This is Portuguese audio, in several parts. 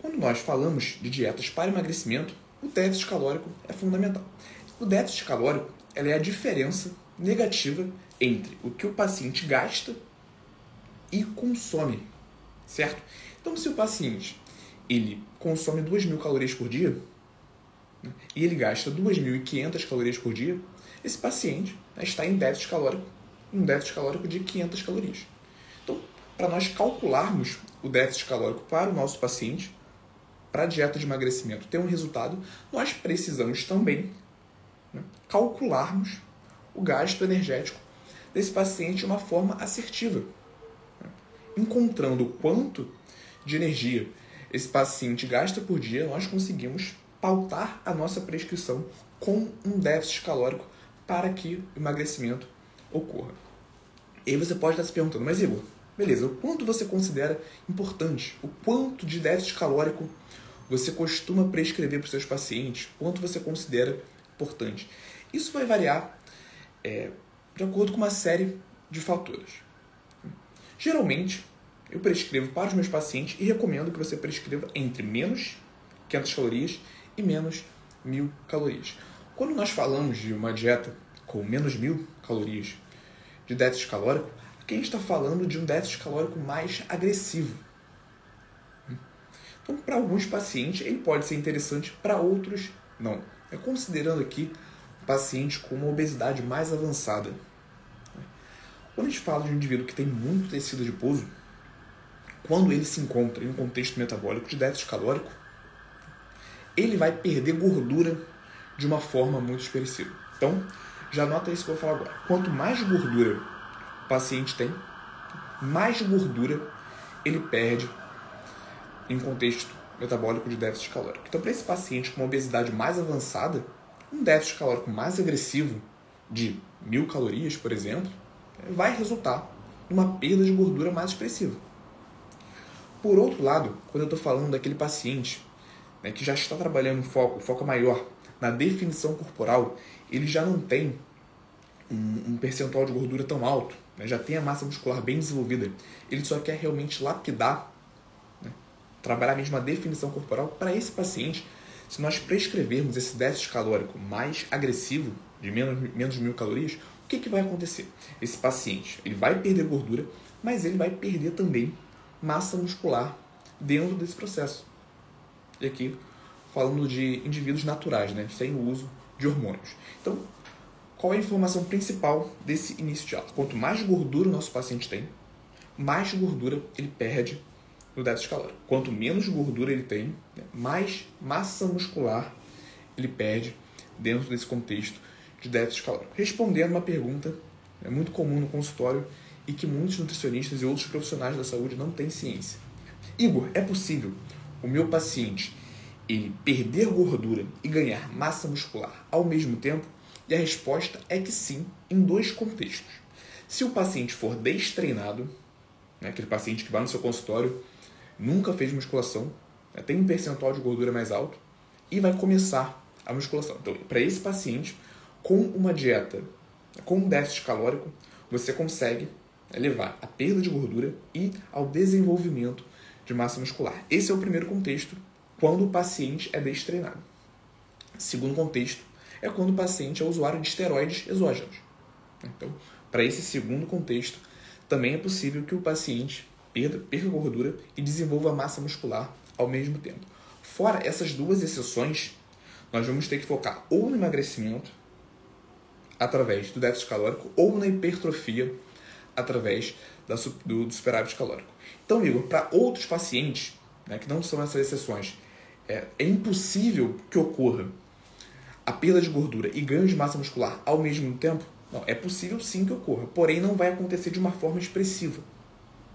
Quando nós falamos de dietas para emagrecimento, o déficit calórico é fundamental. O déficit calórico é a diferença negativa entre o que o paciente gasta e consome, certo? Então, se o paciente ele consome 2.000 calorias por dia e ele gasta 2.500 calorias por dia, esse paciente né, está em déficit calórico, um déficit calórico de 500 calorias. Então, para nós calcularmos o déficit calórico para o nosso paciente, para a dieta de emagrecimento ter um resultado, nós precisamos também né, calcularmos o gasto energético desse paciente de uma forma assertiva, né, encontrando o quanto de energia esse paciente gasta por dia, nós conseguimos pautar a nossa prescrição com um déficit calórico para que o emagrecimento ocorra. E aí você pode estar se perguntando, mas Igor, beleza, o quanto você considera importante? O quanto de déficit calórico você costuma prescrever para os seus pacientes? Quanto você considera importante? Isso vai variar é, de acordo com uma série de fatores. Geralmente, eu prescrevo para os meus pacientes e recomendo que você prescreva entre menos 500 calorias e menos 1000 calorias. Quando nós falamos de uma dieta com menos 1000 calorias de déficit calórico, aqui a gente está falando de um déficit calórico mais agressivo. Então, para alguns pacientes, ele pode ser interessante, para outros, não. É considerando aqui pacientes com uma obesidade mais avançada. Quando a gente fala de um indivíduo que tem muito tecido adiposo, quando ele se encontra em um contexto metabólico de déficit calórico, ele vai perder gordura de uma forma muito expressiva. Então, já nota isso que eu vou falar agora. Quanto mais gordura o paciente tem, mais gordura ele perde em contexto metabólico de déficit calórico. Então, para esse paciente com uma obesidade mais avançada, um déficit calórico mais agressivo de mil calorias, por exemplo, vai resultar numa perda de gordura mais expressiva. Por outro lado, quando eu estou falando daquele paciente né, que já está trabalhando foco, foco maior na definição corporal, ele já não tem um, um percentual de gordura tão alto, né, já tem a massa muscular bem desenvolvida, ele só quer realmente lapidar, né, trabalhar mesmo a definição corporal. Para esse paciente, se nós prescrevermos esse déficit calórico mais agressivo, de menos, menos de mil calorias, o que, que vai acontecer? Esse paciente ele vai perder gordura, mas ele vai perder também massa muscular dentro desse processo. E aqui falando de indivíduos naturais, né, sem o uso de hormônios. Então, qual é a informação principal desse início de aula? Quanto mais gordura o nosso paciente tem, mais gordura ele perde no déficit calórico. Quanto menos gordura ele tem, né, mais massa muscular ele perde dentro desse contexto de déficit calórico. Respondendo uma pergunta é muito comum no consultório e que muitos nutricionistas e outros profissionais da saúde não têm ciência. Igor, é possível o meu paciente ele perder gordura e ganhar massa muscular ao mesmo tempo? E a resposta é que sim, em dois contextos. Se o paciente for destreinado, né, aquele paciente que vai no seu consultório, nunca fez musculação, né, tem um percentual de gordura mais alto e vai começar a musculação. Então, para esse paciente, com uma dieta com um déficit calórico, você consegue levar à perda de gordura e ao desenvolvimento de massa muscular. Esse é o primeiro contexto quando o paciente é destreinado. Segundo contexto é quando o paciente é usuário de esteroides exógenos. Então, para esse segundo contexto, também é possível que o paciente perda, perca gordura e desenvolva massa muscular ao mesmo tempo. Fora essas duas exceções, nós vamos ter que focar ou no emagrecimento através do déficit calórico ou na hipertrofia através da, do, do superávit calórico. Então, Igor, para outros pacientes, né, que não são essas exceções, é, é impossível que ocorra a perda de gordura e ganho de massa muscular ao mesmo tempo? Não, é possível sim que ocorra, porém não vai acontecer de uma forma expressiva.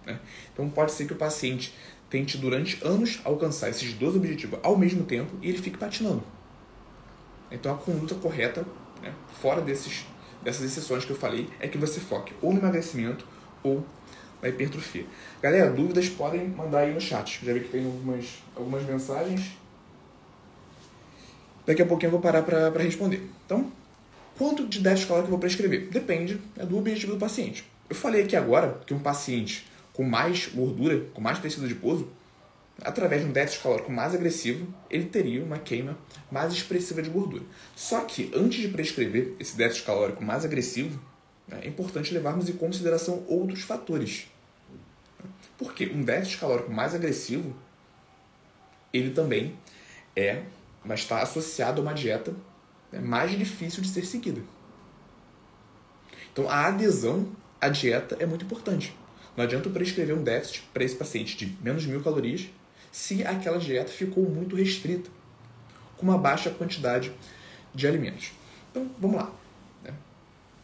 Né? Então pode ser que o paciente tente durante anos alcançar esses dois objetivos ao mesmo tempo e ele fique patinando. Então a conduta correta, né, fora desses dessas exceções que eu falei é que você foque ou no emagrecimento ou na hipertrofia. Galera, dúvidas podem mandar aí no chat. Já vi que tem algumas, algumas mensagens. Daqui a pouquinho eu vou parar para responder. Então, Quanto de déficit calórico eu vou prescrever? Depende é do objetivo do paciente. Eu falei aqui agora que um paciente com mais gordura, com mais tecido adiposo, através de um déficit calórico mais agressivo, ele teria uma queima mais expressiva de gordura. Só que antes de prescrever esse déficit calórico mais agressivo, né, é importante levarmos em consideração outros fatores. Porque um déficit calórico mais agressivo, ele também é, vai estar associado a uma dieta né, mais difícil de ser seguida. Então a adesão à dieta é muito importante. Não adianta eu prescrever um déficit para esse paciente de menos de mil calorias se aquela dieta ficou muito restrita, com uma baixa quantidade de alimentos. Então, vamos lá. Né?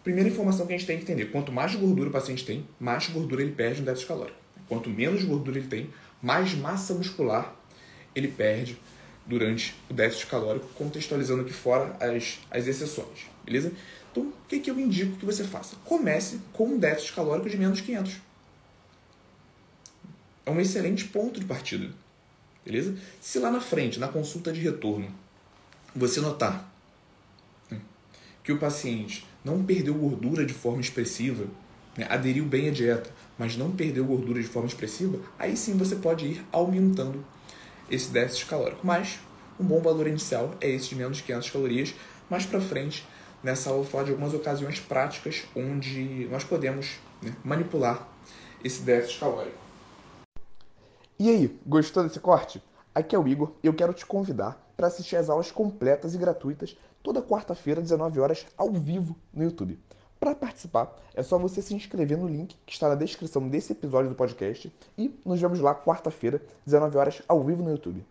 Primeira informação que a gente tem que entender: quanto mais gordura o paciente tem, mais gordura ele perde no déficit calórico. Quanto menos gordura ele tem, mais massa muscular ele perde durante o déficit calórico, contextualizando aqui fora as, as exceções, beleza? Então, o que, que eu indico que você faça? Comece com um déficit calórico de menos 500. É um excelente ponto de partida, beleza? Se lá na frente, na consulta de retorno, você notar né, que o paciente não perdeu gordura de forma expressiva, né, aderiu bem à dieta, mas não perdeu gordura de forma expressiva, aí sim você pode ir aumentando esse déficit calórico. Mas um bom valor inicial é esse de menos de 500 calorias. Mais para frente, nessa aula, eu vou falar de algumas ocasiões práticas onde nós podemos né, manipular esse déficit calórico. E aí, gostou desse corte? Aqui é o Igor e eu quero te convidar para assistir às aulas completas e gratuitas toda quarta-feira, 19 horas, ao vivo no YouTube. Para participar, é só você se inscrever no link que está na descrição desse episódio do podcast e nos vemos lá quarta-feira, 19 horas, ao vivo no YouTube.